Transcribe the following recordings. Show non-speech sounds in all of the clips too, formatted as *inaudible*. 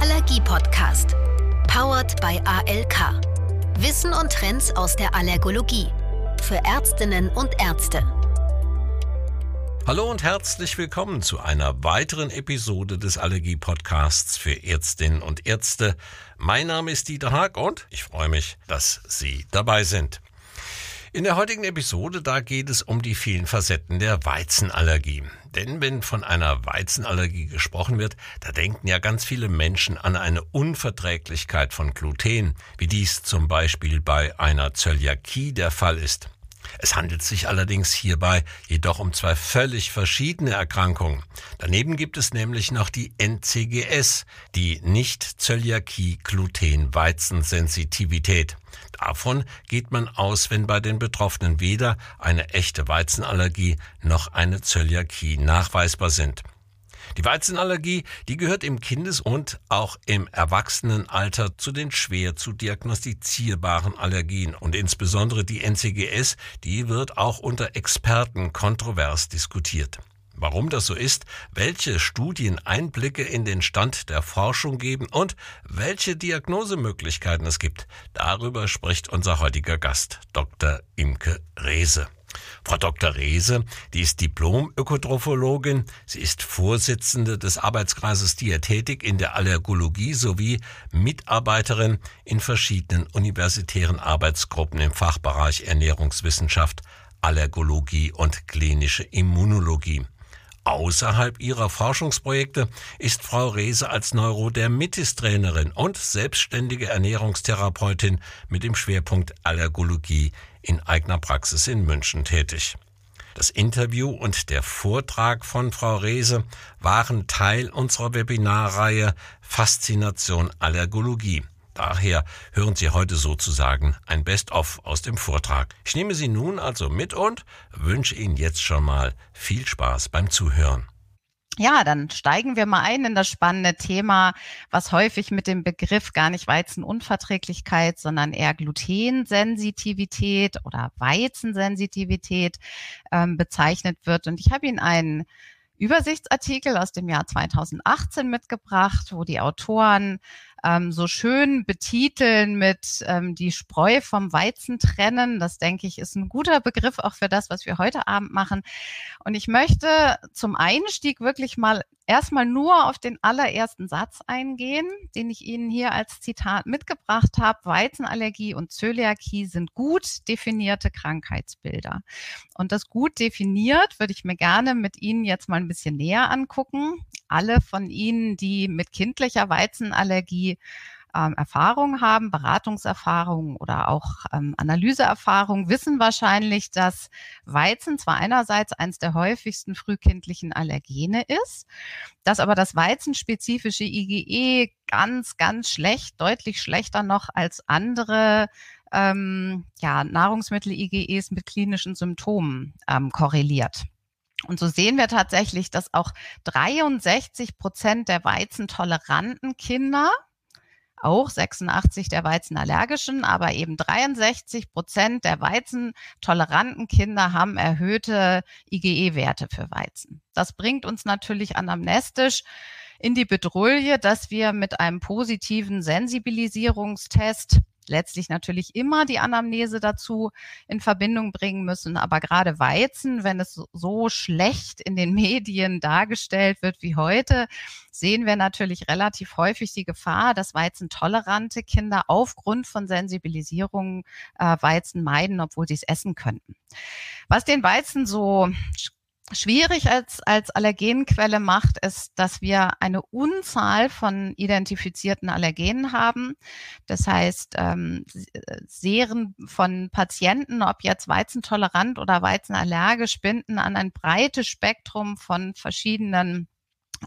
Allergie-Podcast. Powered by ALK. Wissen und Trends aus der Allergologie. Für Ärztinnen und Ärzte. Hallo und herzlich willkommen zu einer weiteren Episode des Allergie-Podcasts für Ärztinnen und Ärzte. Mein Name ist Dieter Haag und ich freue mich, dass Sie dabei sind. In der heutigen Episode, da geht es um die vielen Facetten der Weizenallergie. Denn wenn von einer Weizenallergie gesprochen wird, da denken ja ganz viele Menschen an eine Unverträglichkeit von Gluten, wie dies zum Beispiel bei einer Zöliakie der Fall ist. Es handelt sich allerdings hierbei jedoch um zwei völlig verschiedene Erkrankungen. Daneben gibt es nämlich noch die NCGS, die Nicht-Zöliakie-Gluten-Weizensensitivität. Davon geht man aus, wenn bei den Betroffenen weder eine echte Weizenallergie noch eine Zöliakie nachweisbar sind. Die Weizenallergie, die gehört im Kindes- und auch im Erwachsenenalter zu den schwer zu diagnostizierbaren Allergien und insbesondere die NCGS, die wird auch unter Experten kontrovers diskutiert. Warum das so ist, welche Studien Einblicke in den Stand der Forschung geben und welche Diagnosemöglichkeiten es gibt, darüber spricht unser heutiger Gast, Dr. Imke Rehse. Frau Dr. Rehse, die ist Diplom-Ökotrophologin. Sie ist Vorsitzende des Arbeitskreises Diätetik in der Allergologie sowie Mitarbeiterin in verschiedenen universitären Arbeitsgruppen im Fachbereich Ernährungswissenschaft, Allergologie und klinische Immunologie. Außerhalb ihrer Forschungsprojekte ist Frau Rehse als Neurodermitis-Trainerin und selbstständige Ernährungstherapeutin mit dem Schwerpunkt Allergologie in eigener Praxis in München tätig. Das Interview und der Vortrag von Frau Rehse waren Teil unserer Webinarreihe Faszination Allergologie. Daher hören Sie heute sozusagen ein Best-of aus dem Vortrag. Ich nehme Sie nun also mit und wünsche Ihnen jetzt schon mal viel Spaß beim Zuhören. Ja, dann steigen wir mal ein in das spannende Thema, was häufig mit dem Begriff gar nicht Weizenunverträglichkeit, sondern eher Glutensensitivität oder Weizensensitivität ähm, bezeichnet wird. Und ich habe Ihnen einen Übersichtsartikel aus dem Jahr 2018 mitgebracht, wo die Autoren ähm, so schön betiteln mit ähm, die Spreu vom Weizen trennen. Das denke ich ist ein guter Begriff auch für das, was wir heute Abend machen. Und ich möchte zum Einstieg wirklich mal erstmal nur auf den allerersten Satz eingehen, den ich Ihnen hier als Zitat mitgebracht habe. Weizenallergie und Zöliakie sind gut definierte Krankheitsbilder. Und das gut definiert würde ich mir gerne mit Ihnen jetzt mal ein bisschen näher angucken. Alle von Ihnen, die mit kindlicher Weizenallergie ähm, Erfahrung haben, Beratungserfahrung oder auch ähm, Analyseerfahrung, wissen wahrscheinlich, dass Weizen zwar einerseits eines der häufigsten frühkindlichen Allergene ist, dass aber das weizenspezifische IgE ganz, ganz schlecht, deutlich schlechter noch als andere ähm, ja, Nahrungsmittel-IgEs mit klinischen Symptomen ähm, korreliert. Und so sehen wir tatsächlich, dass auch 63 Prozent der weizentoleranten Kinder auch 86 der Weizenallergischen, aber eben 63 Prozent der weizentoleranten Kinder haben erhöhte IgE-Werte für Weizen. Das bringt uns natürlich anamnestisch in die Bedrulle, dass wir mit einem positiven Sensibilisierungstest letztlich natürlich immer die Anamnese dazu in Verbindung bringen müssen. Aber gerade Weizen, wenn es so schlecht in den *laughs* Medien dargestellt wird wie heute, sehen wir natürlich relativ häufig die Gefahr, dass weizentolerante Kinder aufgrund von Sensibilisierung äh, Weizen meiden, obwohl sie es essen könnten. Was den Weizen so schwierig als, als Allergenquelle macht, ist, dass wir eine Unzahl von identifizierten Allergenen haben. Das heißt, ähm, Serien von Patienten, ob jetzt weizentolerant oder weizenallergisch, binden an ein breites Spektrum von verschiedenen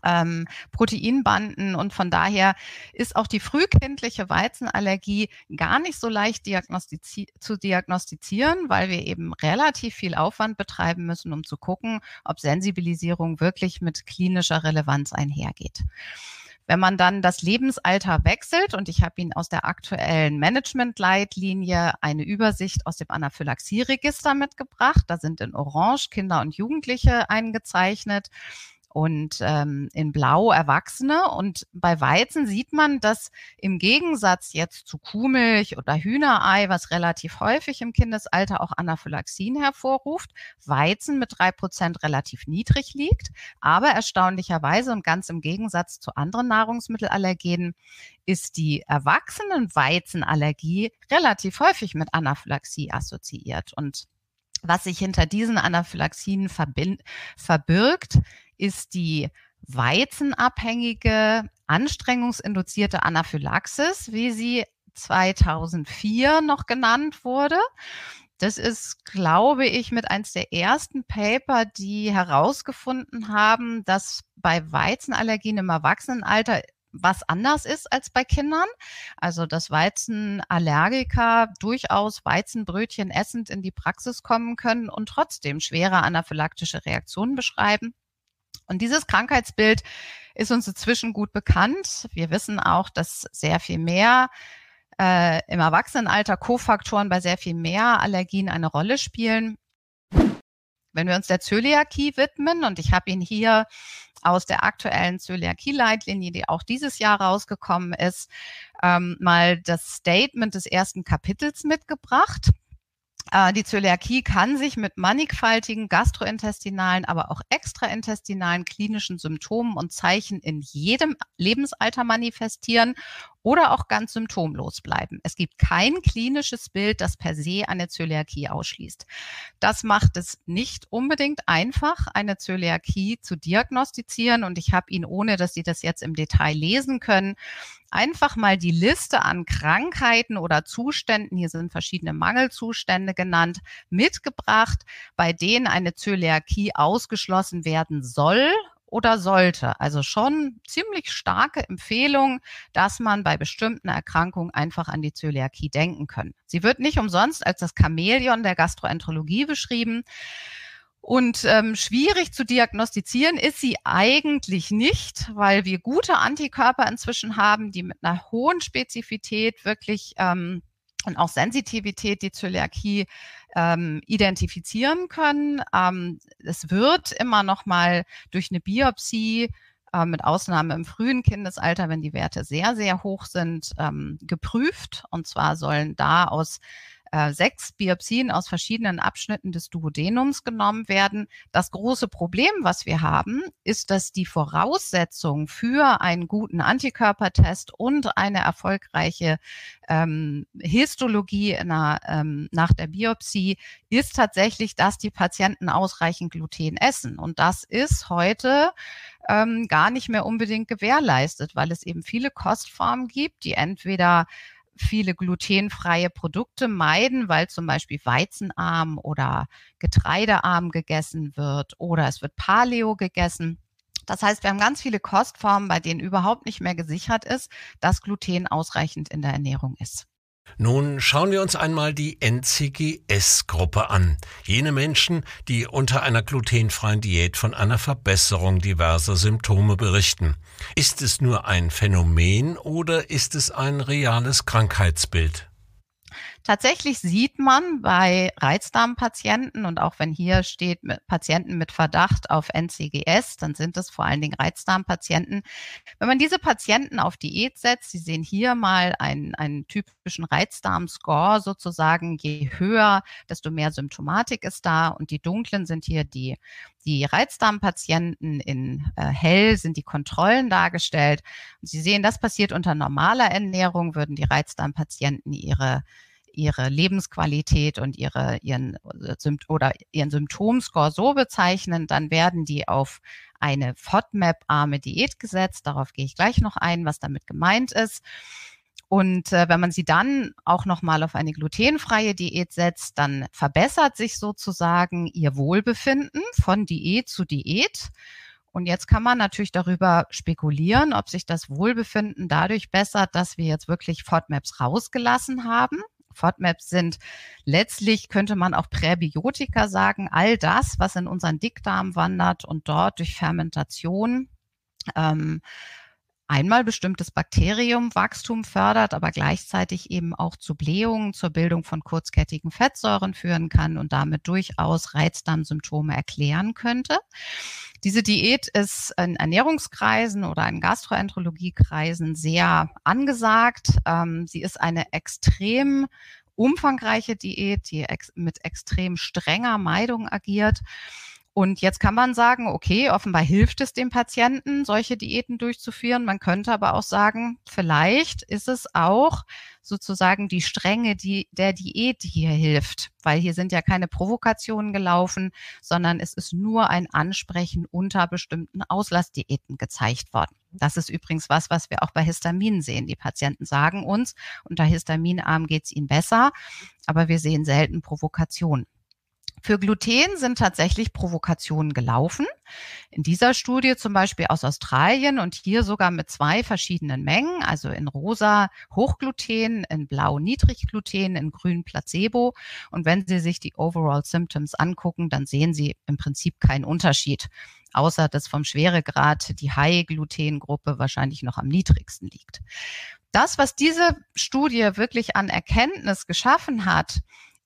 ähm, Proteinbanden und von daher ist auch die frühkindliche Weizenallergie gar nicht so leicht diagnostizi zu diagnostizieren, weil wir eben relativ viel Aufwand betreiben müssen, um zu gucken, ob Sensibilisierung wirklich mit klinischer Relevanz einhergeht. Wenn man dann das Lebensalter wechselt, und ich habe Ihnen aus der aktuellen Management-Leitlinie eine Übersicht aus dem Anaphylaxie-Register mitgebracht, da sind in Orange Kinder und Jugendliche eingezeichnet und ähm, in Blau Erwachsene. Und bei Weizen sieht man, dass im Gegensatz jetzt zu Kuhmilch oder Hühnerei, was relativ häufig im Kindesalter auch Anaphylaxien hervorruft, Weizen mit drei Prozent relativ niedrig liegt. Aber erstaunlicherweise und ganz im Gegensatz zu anderen Nahrungsmittelallergenen ist die Erwachsenenweizenallergie relativ häufig mit Anaphylaxie assoziiert. Und was sich hinter diesen Anaphylaxien verbirgt, ist die weizenabhängige, anstrengungsinduzierte Anaphylaxis, wie sie 2004 noch genannt wurde. Das ist, glaube ich, mit eins der ersten Paper, die herausgefunden haben, dass bei Weizenallergien im Erwachsenenalter was anders ist als bei Kindern. Also dass Weizenallergiker durchaus Weizenbrötchen essend in die Praxis kommen können und trotzdem schwere anaphylaktische Reaktionen beschreiben. Und dieses Krankheitsbild ist uns inzwischen gut bekannt. Wir wissen auch, dass sehr viel mehr äh, im Erwachsenenalter Kofaktoren bei sehr viel mehr Allergien eine Rolle spielen. Wenn wir uns der Zöliakie widmen, und ich habe ihn hier aus der aktuellen Zöliakie-Leitlinie, die auch dieses Jahr rausgekommen ist, ähm, mal das Statement des ersten Kapitels mitgebracht. Äh, die Zöliakie kann sich mit mannigfaltigen gastrointestinalen, aber auch extraintestinalen klinischen Symptomen und Zeichen in jedem Lebensalter manifestieren oder auch ganz symptomlos bleiben. Es gibt kein klinisches Bild, das per se eine Zöliakie ausschließt. Das macht es nicht unbedingt einfach, eine Zöliakie zu diagnostizieren. Und ich habe Ihnen, ohne dass Sie das jetzt im Detail lesen können, einfach mal die Liste an Krankheiten oder Zuständen, hier sind verschiedene Mangelzustände genannt, mitgebracht, bei denen eine Zöliakie ausgeschlossen werden soll oder sollte. Also schon ziemlich starke Empfehlung, dass man bei bestimmten Erkrankungen einfach an die Zöliakie denken kann. Sie wird nicht umsonst als das Chamäleon der Gastroenterologie beschrieben. Und ähm, schwierig zu diagnostizieren ist sie eigentlich nicht, weil wir gute Antikörper inzwischen haben, die mit einer hohen Spezifität wirklich ähm, und auch Sensitivität die Zöliakie ähm, identifizieren können. Ähm, es wird immer noch mal durch eine Biopsie äh, mit Ausnahme im frühen Kindesalter, wenn die Werte sehr, sehr hoch sind, ähm, geprüft. Und zwar sollen da aus äh, sechs Biopsien aus verschiedenen Abschnitten des Duodenums genommen werden. Das große Problem, was wir haben, ist, dass die Voraussetzung für einen guten Antikörpertest und eine erfolgreiche ähm, Histologie einer, ähm, nach der Biopsie ist tatsächlich, dass die Patienten ausreichend Gluten essen. Und das ist heute ähm, gar nicht mehr unbedingt gewährleistet, weil es eben viele Kostformen gibt, die entweder viele glutenfreie Produkte meiden, weil zum Beispiel weizenarm oder getreidearm gegessen wird oder es wird Paleo gegessen. Das heißt, wir haben ganz viele Kostformen, bei denen überhaupt nicht mehr gesichert ist, dass Gluten ausreichend in der Ernährung ist. Nun schauen wir uns einmal die NCGS-Gruppe an. Jene Menschen, die unter einer glutenfreien Diät von einer Verbesserung diverser Symptome berichten. Ist es nur ein Phänomen oder ist es ein reales Krankheitsbild? Tatsächlich sieht man bei Reizdarmpatienten und auch wenn hier steht mit Patienten mit Verdacht auf NCGS, dann sind es vor allen Dingen Reizdarmpatienten. Wenn man diese Patienten auf Diät setzt, Sie sehen hier mal einen, einen typischen Reizdarm-Score sozusagen, je höher, desto mehr Symptomatik ist da und die dunklen sind hier die die Reizdarmpatienten in äh, hell sind die Kontrollen dargestellt. Und Sie sehen, das passiert unter normaler Ernährung, würden die Reizdarmpatienten ihre ihre Lebensqualität und ihre, ihren, oder ihren Symptomscore so bezeichnen, dann werden die auf eine FODMAP-arme Diät gesetzt. Darauf gehe ich gleich noch ein, was damit gemeint ist. Und äh, wenn man sie dann auch nochmal auf eine glutenfreie Diät setzt, dann verbessert sich sozusagen ihr Wohlbefinden von Diät zu Diät. Und jetzt kann man natürlich darüber spekulieren, ob sich das Wohlbefinden dadurch bessert, dass wir jetzt wirklich FODMAPs rausgelassen haben FODMAPs sind. Letztlich, könnte man auch Präbiotika sagen, all das, was in unseren Dickdarm wandert und dort durch Fermentation ähm, einmal bestimmtes Bakteriumwachstum fördert, aber gleichzeitig eben auch zu Blähungen, zur Bildung von kurzkettigen Fettsäuren führen kann und damit durchaus Reizdarmsymptome erklären könnte. Diese Diät ist in Ernährungskreisen oder in Gastroenterologiekreisen sehr angesagt. Ähm, sie ist eine extrem umfangreiche Diät, die mit extrem strenger Meidung agiert. Und jetzt kann man sagen, okay, offenbar hilft es dem Patienten, solche Diäten durchzuführen. Man könnte aber auch sagen, vielleicht ist es auch sozusagen die Strenge die, der Diät, die hier hilft, weil hier sind ja keine Provokationen gelaufen, sondern es ist nur ein Ansprechen unter bestimmten Auslassdiäten gezeigt worden. Das ist übrigens was, was wir auch bei Histaminen sehen. Die Patienten sagen uns, unter Histaminarm geht es ihnen besser, aber wir sehen selten Provokationen. Für Gluten sind tatsächlich Provokationen gelaufen. In dieser Studie zum Beispiel aus Australien und hier sogar mit zwei verschiedenen Mengen, also in rosa Hochgluten, in blau Niedriggluten, in grün Placebo. Und wenn Sie sich die Overall Symptoms angucken, dann sehen Sie im Prinzip keinen Unterschied, außer dass vom Schweregrad die High-Gluten-Gruppe wahrscheinlich noch am niedrigsten liegt. Das, was diese Studie wirklich an Erkenntnis geschaffen hat,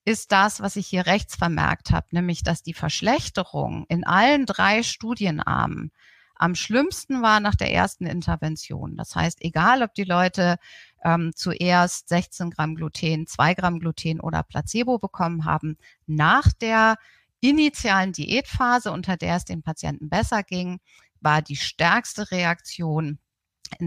ist das, was ich hier rechts vermerkt habe, nämlich dass die Verschlechterung in allen drei Studienarmen am schlimmsten war nach der ersten Intervention. Das heißt, egal ob die Leute ähm, zuerst 16 Gramm Gluten, 2 Gramm Gluten oder Placebo bekommen haben, nach der initialen Diätphase, unter der es den Patienten besser ging, war die stärkste Reaktion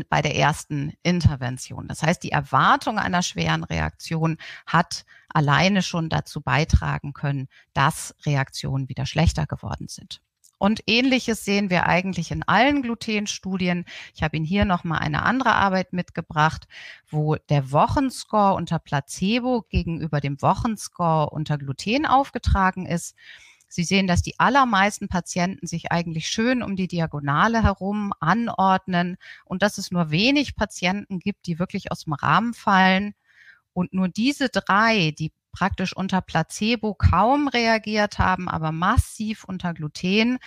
bei der ersten Intervention. Das heißt, die Erwartung einer schweren Reaktion hat alleine schon dazu beitragen können, dass Reaktionen wieder schlechter geworden sind. Und ähnliches sehen wir eigentlich in allen Glutenstudien. Ich habe Ihnen hier nochmal eine andere Arbeit mitgebracht, wo der Wochenscore unter Placebo gegenüber dem Wochenscore unter Gluten aufgetragen ist. Sie sehen, dass die allermeisten Patienten sich eigentlich schön um die Diagonale herum anordnen und dass es nur wenig Patienten gibt, die wirklich aus dem Rahmen fallen. Und nur diese drei, die praktisch unter Placebo kaum reagiert haben, aber massiv unter Gluten,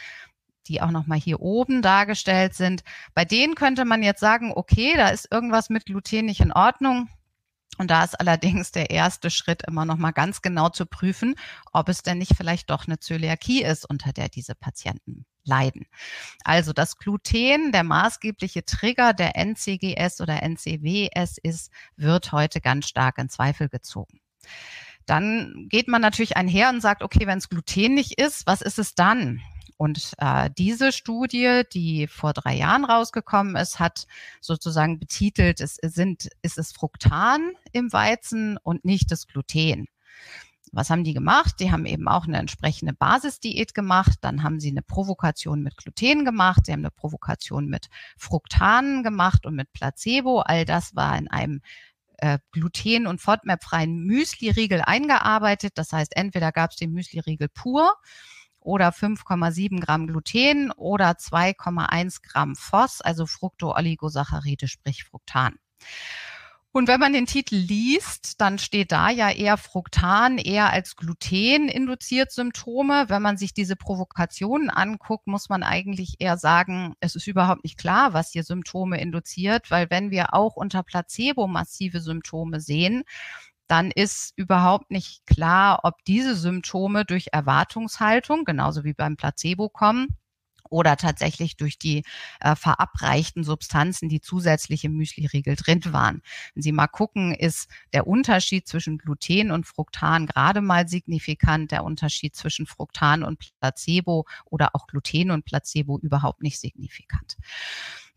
die auch nochmal hier oben dargestellt sind. Bei denen könnte man jetzt sagen, okay, da ist irgendwas mit Gluten nicht in Ordnung. Und da ist allerdings der erste Schritt immer noch mal ganz genau zu prüfen, ob es denn nicht vielleicht doch eine Zöliakie ist, unter der diese Patienten leiden. Also das Gluten, der maßgebliche Trigger der NCGS oder NCWS ist, wird heute ganz stark in Zweifel gezogen. Dann geht man natürlich einher und sagt, okay, wenn es Gluten nicht ist, was ist es dann? Und äh, diese Studie, die vor drei Jahren rausgekommen ist, hat sozusagen betitelt, es sind, ist es Fruktan im Weizen und nicht das Gluten. Was haben die gemacht? Die haben eben auch eine entsprechende Basisdiät gemacht. Dann haben sie eine Provokation mit Gluten gemacht. Sie haben eine Provokation mit Fruktanen gemacht und mit Placebo. All das war in einem äh, gluten- und FODMAP-freien Müsli-Riegel eingearbeitet. Das heißt, entweder gab es den Müsli-Riegel pur oder 5,7 Gramm Gluten oder 2,1 Gramm Phos, also Fructooligosaccharide, sprich Fructan. Und wenn man den Titel liest, dann steht da ja eher Fructan, eher als Gluten induziert Symptome. Wenn man sich diese Provokationen anguckt, muss man eigentlich eher sagen, es ist überhaupt nicht klar, was hier Symptome induziert, weil wenn wir auch unter Placebo massive Symptome sehen, dann ist überhaupt nicht klar, ob diese Symptome durch Erwartungshaltung, genauso wie beim Placebo kommen, oder tatsächlich durch die äh, verabreichten Substanzen, die zusätzlich im Müsliriegel drin waren. Wenn Sie mal gucken, ist der Unterschied zwischen Gluten und Fructan gerade mal signifikant, der Unterschied zwischen Fructan und Placebo oder auch Gluten und Placebo überhaupt nicht signifikant.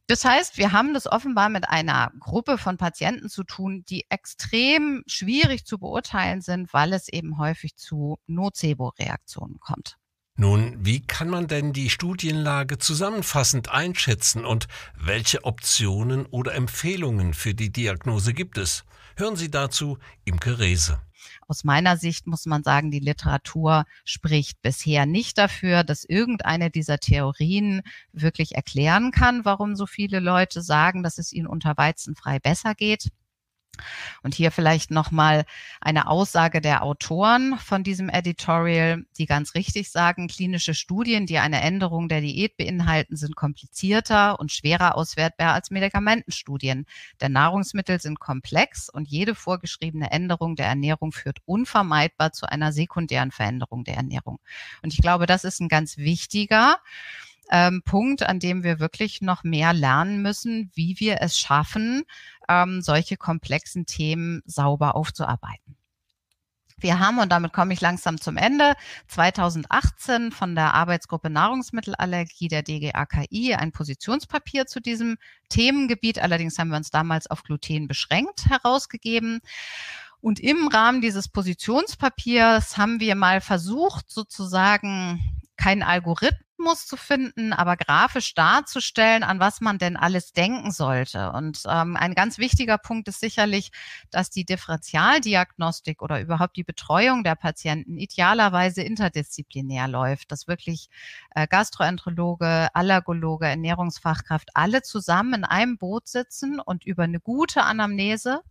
Das heißt, wir haben das offenbar mit einer Gruppe von Patienten zu tun, die extrem schwierig zu beurteilen sind, weil es eben häufig zu Nocebo-Reaktionen kommt. Nun, wie kann man denn die Studienlage zusammenfassend einschätzen und welche Optionen oder Empfehlungen für die Diagnose gibt es? Hören Sie dazu Imke Rehse. Aus meiner Sicht muss man sagen, die Literatur spricht bisher nicht dafür, dass irgendeine dieser Theorien wirklich erklären kann, warum so viele Leute sagen, dass es ihnen unter Weizenfrei besser geht. Und hier vielleicht nochmal eine Aussage der Autoren von diesem Editorial, die ganz richtig sagen, klinische Studien, die eine Änderung der Diät beinhalten, sind komplizierter und schwerer auswertbar als Medikamentenstudien. Denn Nahrungsmittel sind komplex und jede vorgeschriebene Änderung der Ernährung führt unvermeidbar zu einer sekundären Veränderung der Ernährung. Und ich glaube, das ist ein ganz wichtiger ähm, Punkt, an dem wir wirklich noch mehr lernen müssen, wie wir es schaffen, ähm, solche komplexen Themen sauber aufzuarbeiten. Wir haben, und damit komme ich langsam zum Ende, 2018 von der Arbeitsgruppe Nahrungsmittelallergie der DGAKI ein Positionspapier zu diesem Themengebiet. Allerdings haben wir uns damals auf Gluten beschränkt herausgegeben. Und im Rahmen dieses Positionspapiers haben wir mal versucht, sozusagen keinen Algorithmus zu finden, aber grafisch darzustellen, an was man denn alles denken sollte. Und ähm, ein ganz wichtiger Punkt ist sicherlich, dass die Differentialdiagnostik oder überhaupt die Betreuung der Patienten idealerweise interdisziplinär läuft, dass wirklich äh, Gastroenterologe, Allergologe, Ernährungsfachkraft alle zusammen in einem Boot sitzen und über eine gute Anamnese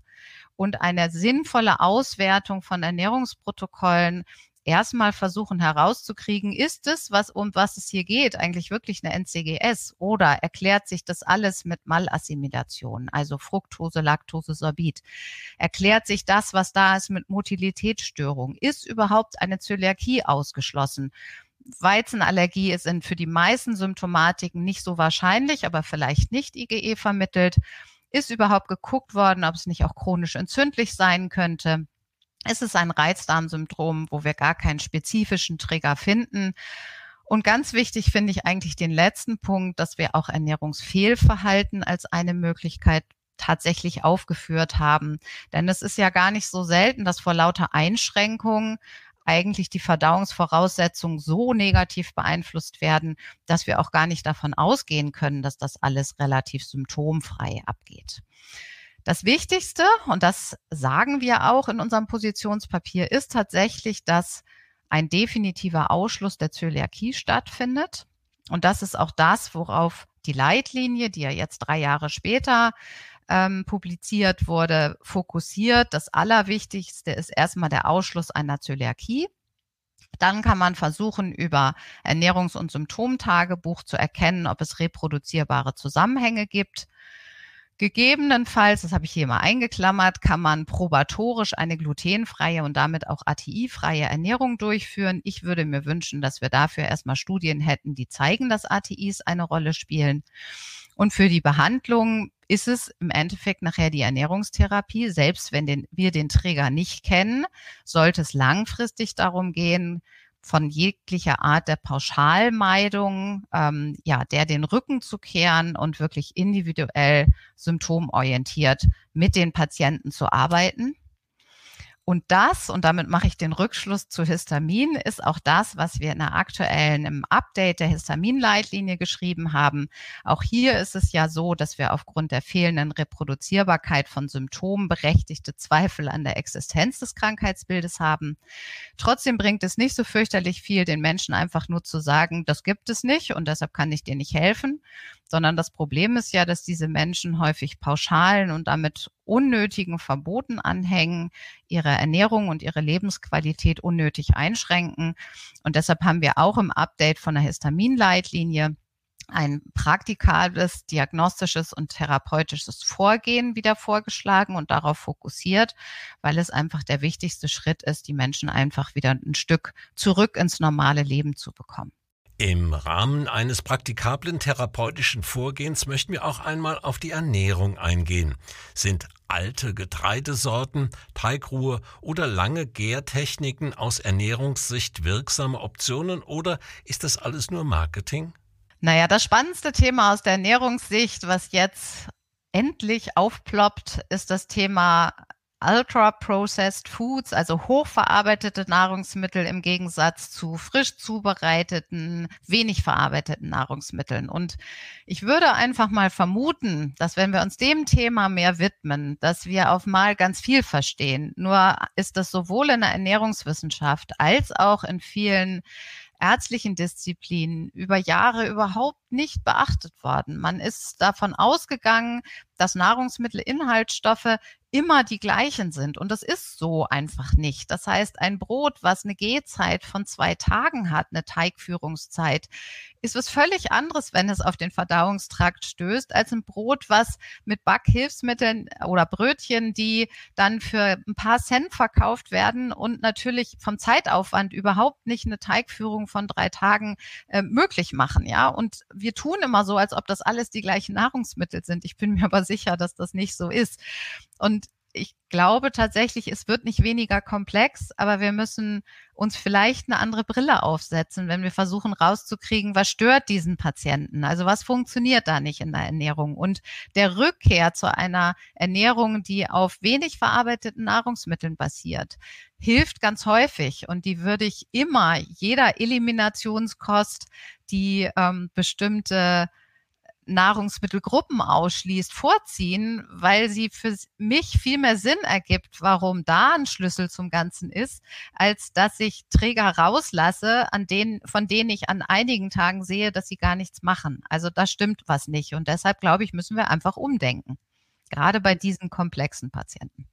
und eine sinnvolle Auswertung von Ernährungsprotokollen erstmal versuchen herauszukriegen, ist es, was, um was es hier geht, eigentlich wirklich eine NCGS oder erklärt sich das alles mit Malassimilation, also Fructose, Laktose, Sorbit? Erklärt sich das, was da ist, mit Motilitätsstörung? Ist überhaupt eine Zöliakie ausgeschlossen? Weizenallergie ist in, für die meisten Symptomatiken nicht so wahrscheinlich, aber vielleicht nicht IgE vermittelt. Ist überhaupt geguckt worden, ob es nicht auch chronisch entzündlich sein könnte? Es ist ein Reizdarmsyndrom, wo wir gar keinen spezifischen Trigger finden. Und ganz wichtig finde ich eigentlich den letzten Punkt, dass wir auch Ernährungsfehlverhalten als eine Möglichkeit tatsächlich aufgeführt haben. Denn es ist ja gar nicht so selten, dass vor lauter Einschränkungen eigentlich die Verdauungsvoraussetzungen so negativ beeinflusst werden, dass wir auch gar nicht davon ausgehen können, dass das alles relativ symptomfrei abgeht. Das Wichtigste, und das sagen wir auch in unserem Positionspapier, ist tatsächlich, dass ein definitiver Ausschluss der Zöliakie stattfindet. Und das ist auch das, worauf die Leitlinie, die ja jetzt drei Jahre später ähm, publiziert wurde, fokussiert. Das Allerwichtigste ist erstmal der Ausschluss einer Zöliakie. Dann kann man versuchen, über Ernährungs- und Symptomtagebuch zu erkennen, ob es reproduzierbare Zusammenhänge gibt. Gegebenenfalls, das habe ich hier mal eingeklammert, kann man probatorisch eine glutenfreie und damit auch ATI-freie Ernährung durchführen. Ich würde mir wünschen, dass wir dafür erstmal Studien hätten, die zeigen, dass ATIs eine Rolle spielen. Und für die Behandlung ist es im Endeffekt nachher die Ernährungstherapie. Selbst wenn den, wir den Träger nicht kennen, sollte es langfristig darum gehen, von jeglicher Art der Pauschalmeidung, ähm, ja, der den Rücken zu kehren und wirklich individuell symptomorientiert mit den Patienten zu arbeiten. Und das, und damit mache ich den Rückschluss zu Histamin, ist auch das, was wir in der aktuellen, im Update der Histaminleitlinie geschrieben haben. Auch hier ist es ja so, dass wir aufgrund der fehlenden Reproduzierbarkeit von Symptomen berechtigte Zweifel an der Existenz des Krankheitsbildes haben. Trotzdem bringt es nicht so fürchterlich viel, den Menschen einfach nur zu sagen, das gibt es nicht und deshalb kann ich dir nicht helfen, sondern das Problem ist ja, dass diese Menschen häufig pauschalen und damit unnötigen Verboten anhängen, ihre Ernährung und ihre Lebensqualität unnötig einschränken. Und deshalb haben wir auch im Update von der Histaminleitlinie ein praktikables, diagnostisches und therapeutisches Vorgehen wieder vorgeschlagen und darauf fokussiert, weil es einfach der wichtigste Schritt ist, die Menschen einfach wieder ein Stück zurück ins normale Leben zu bekommen. Im Rahmen eines praktikablen therapeutischen Vorgehens möchten wir auch einmal auf die Ernährung eingehen. Sind alte Getreidesorten, Teigruhe oder lange Gärtechniken aus Ernährungssicht wirksame Optionen oder ist das alles nur Marketing? Naja, das spannendste Thema aus der Ernährungssicht, was jetzt endlich aufploppt, ist das Thema Ultra-Processed Foods, also hochverarbeitete Nahrungsmittel im Gegensatz zu frisch zubereiteten, wenig verarbeiteten Nahrungsmitteln. Und ich würde einfach mal vermuten, dass wenn wir uns dem Thema mehr widmen, dass wir auf mal ganz viel verstehen. Nur ist das sowohl in der Ernährungswissenschaft als auch in vielen ärztlichen Disziplinen über Jahre überhaupt nicht beachtet worden. Man ist davon ausgegangen, dass Nahrungsmittelinhaltsstoffe immer die gleichen sind. Und das ist so einfach nicht. Das heißt, ein Brot, was eine Gehzeit von zwei Tagen hat, eine Teigführungszeit, ist was völlig anderes, wenn es auf den Verdauungstrakt stößt, als ein Brot, was mit Backhilfsmitteln oder Brötchen, die dann für ein paar Cent verkauft werden und natürlich vom Zeitaufwand überhaupt nicht eine Teigführung von drei Tagen äh, möglich machen. Ja, und wir tun immer so, als ob das alles die gleichen Nahrungsmittel sind. Ich bin mir aber sicher, dass das nicht so ist. Und ich glaube tatsächlich, es wird nicht weniger komplex, aber wir müssen uns vielleicht eine andere Brille aufsetzen, wenn wir versuchen rauszukriegen, was stört diesen Patienten? Also was funktioniert da nicht in der Ernährung? Und der Rückkehr zu einer Ernährung, die auf wenig verarbeiteten Nahrungsmitteln basiert, hilft ganz häufig. Und die würde ich immer jeder Eliminationskost, die ähm, bestimmte Nahrungsmittelgruppen ausschließt, vorziehen, weil sie für mich viel mehr Sinn ergibt, warum da ein Schlüssel zum Ganzen ist, als dass ich Träger rauslasse, an denen, von denen ich an einigen Tagen sehe, dass sie gar nichts machen. Also da stimmt was nicht. Und deshalb glaube ich, müssen wir einfach umdenken. Gerade bei diesen komplexen Patienten.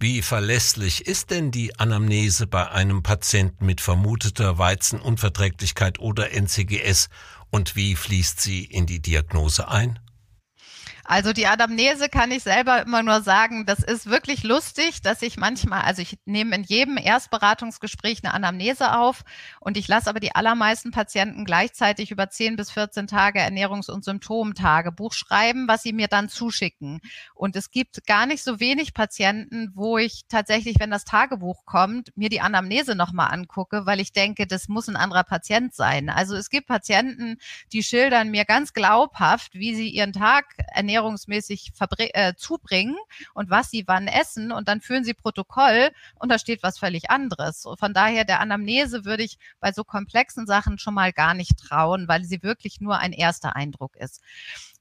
Wie verlässlich ist denn die Anamnese bei einem Patienten mit vermuteter Weizenunverträglichkeit oder NCGS und wie fließt sie in die Diagnose ein? Also die Anamnese kann ich selber immer nur sagen, das ist wirklich lustig, dass ich manchmal, also ich nehme in jedem Erstberatungsgespräch eine Anamnese auf und ich lasse aber die allermeisten Patienten gleichzeitig über 10 bis 14 Tage Ernährungs- und Symptomtagebuch schreiben, was sie mir dann zuschicken. Und es gibt gar nicht so wenig Patienten, wo ich tatsächlich, wenn das Tagebuch kommt, mir die Anamnese nochmal angucke, weil ich denke, das muss ein anderer Patient sein. Also es gibt Patienten, die schildern mir ganz glaubhaft, wie sie ihren Tag ernähren ernährungsmäßig äh, zubringen und was sie wann essen und dann führen sie Protokoll und da steht was völlig anderes. Von daher der Anamnese würde ich bei so komplexen Sachen schon mal gar nicht trauen, weil sie wirklich nur ein erster Eindruck ist.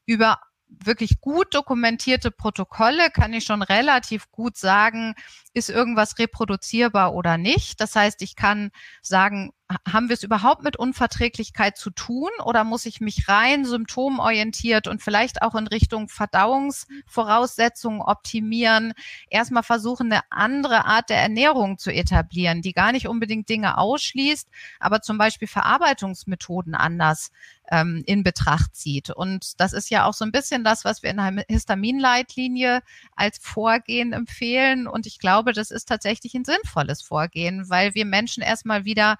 Über wirklich gut dokumentierte Protokolle kann ich schon relativ gut sagen, ist irgendwas reproduzierbar oder nicht. Das heißt, ich kann sagen, haben wir es überhaupt mit Unverträglichkeit zu tun oder muss ich mich rein symptomorientiert und vielleicht auch in Richtung Verdauungsvoraussetzungen optimieren, erstmal versuchen, eine andere Art der Ernährung zu etablieren, die gar nicht unbedingt Dinge ausschließt, aber zum Beispiel Verarbeitungsmethoden anders ähm, in Betracht zieht. Und das ist ja auch so ein bisschen das, was wir in der Histaminleitlinie als Vorgehen empfehlen. Und ich glaube, das ist tatsächlich ein sinnvolles Vorgehen, weil wir Menschen erstmal wieder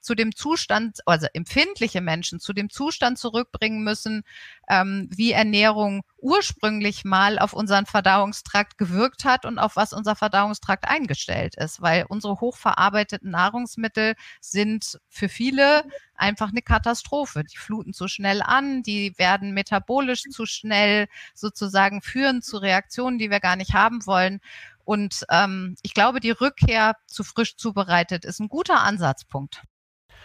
zu dem Zustand, also empfindliche Menschen zu dem Zustand zurückbringen müssen, ähm, wie Ernährung ursprünglich mal auf unseren Verdauungstrakt gewirkt hat und auf was unser Verdauungstrakt eingestellt ist, weil unsere hochverarbeiteten Nahrungsmittel sind für viele einfach eine Katastrophe. Die fluten zu schnell an, die werden metabolisch zu schnell sozusagen führen zu Reaktionen, die wir gar nicht haben wollen. Und ähm, ich glaube, die Rückkehr zu frisch zubereitet ist ein guter Ansatzpunkt.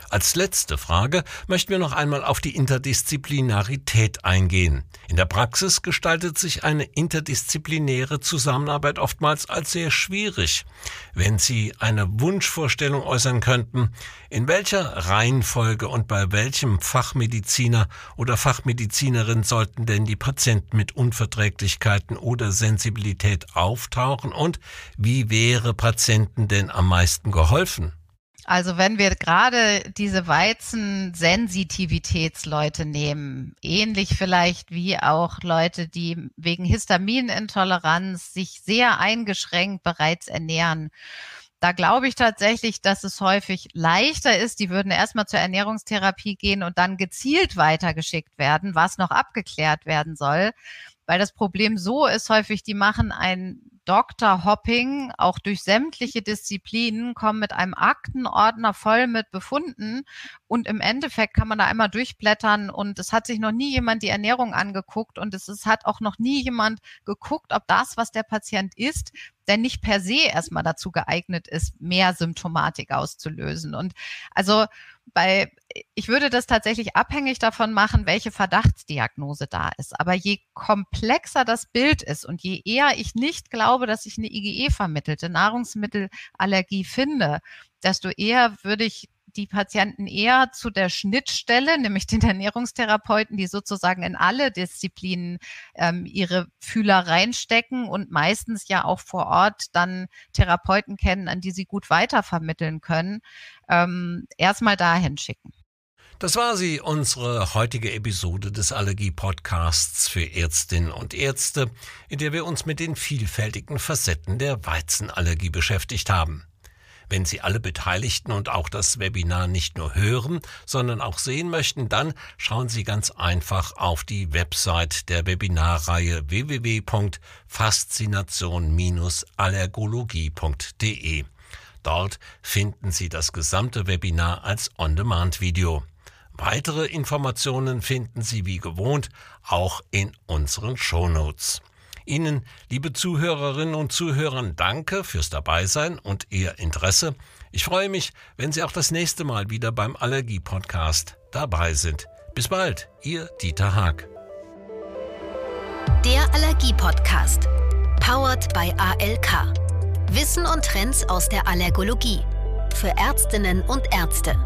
Als letzte Frage möchten wir noch einmal auf die Interdisziplinarität eingehen. In der Praxis gestaltet sich eine interdisziplinäre Zusammenarbeit oftmals als sehr schwierig. Wenn Sie eine Wunschvorstellung äußern könnten, in welcher Reihenfolge und bei welchem Fachmediziner oder Fachmedizinerin sollten denn die Patienten mit Unverträglichkeiten oder Sensibilität auftauchen und wie wäre Patienten denn am meisten geholfen? Also wenn wir gerade diese Weizensensitivitätsleute nehmen, ähnlich vielleicht wie auch Leute, die wegen Histaminintoleranz sich sehr eingeschränkt bereits ernähren, da glaube ich tatsächlich, dass es häufig leichter ist. Die würden erstmal zur Ernährungstherapie gehen und dann gezielt weitergeschickt werden, was noch abgeklärt werden soll. Weil das Problem so ist häufig, die machen ein Dr. Hopping auch durch sämtliche Disziplinen, kommen mit einem Aktenordner voll mit Befunden und im Endeffekt kann man da einmal durchblättern und es hat sich noch nie jemand die Ernährung angeguckt und es, es hat auch noch nie jemand geguckt, ob das, was der Patient isst, denn nicht per se erstmal dazu geeignet ist, mehr Symptomatik auszulösen. Und also bei, ich würde das tatsächlich abhängig davon machen, welche Verdachtsdiagnose da ist. Aber je komplexer das Bild ist und je eher ich nicht glaube, dass ich eine IgE vermittelte Nahrungsmittelallergie finde, desto eher würde ich die Patienten eher zu der Schnittstelle, nämlich den Ernährungstherapeuten, die sozusagen in alle Disziplinen ähm, ihre Fühler reinstecken und meistens ja auch vor Ort dann Therapeuten kennen, an die sie gut weitervermitteln können, ähm, erstmal dahin schicken. Das war sie, unsere heutige Episode des Allergie-Podcasts für Ärztinnen und Ärzte, in der wir uns mit den vielfältigen Facetten der Weizenallergie beschäftigt haben. Wenn Sie alle Beteiligten und auch das Webinar nicht nur hören, sondern auch sehen möchten, dann schauen Sie ganz einfach auf die Website der Webinarreihe www.faszination-allergologie.de. Dort finden Sie das gesamte Webinar als On-Demand-Video. Weitere Informationen finden Sie wie gewohnt auch in unseren Shownotes. Ihnen, liebe Zuhörerinnen und Zuhörer, danke fürs Dabeisein und Ihr Interesse. Ich freue mich, wenn Sie auch das nächste Mal wieder beim Allergie-Podcast dabei sind. Bis bald, Ihr Dieter Haag. Der Allergie-Podcast. Powered by ALK. Wissen und Trends aus der Allergologie. Für Ärztinnen und Ärzte.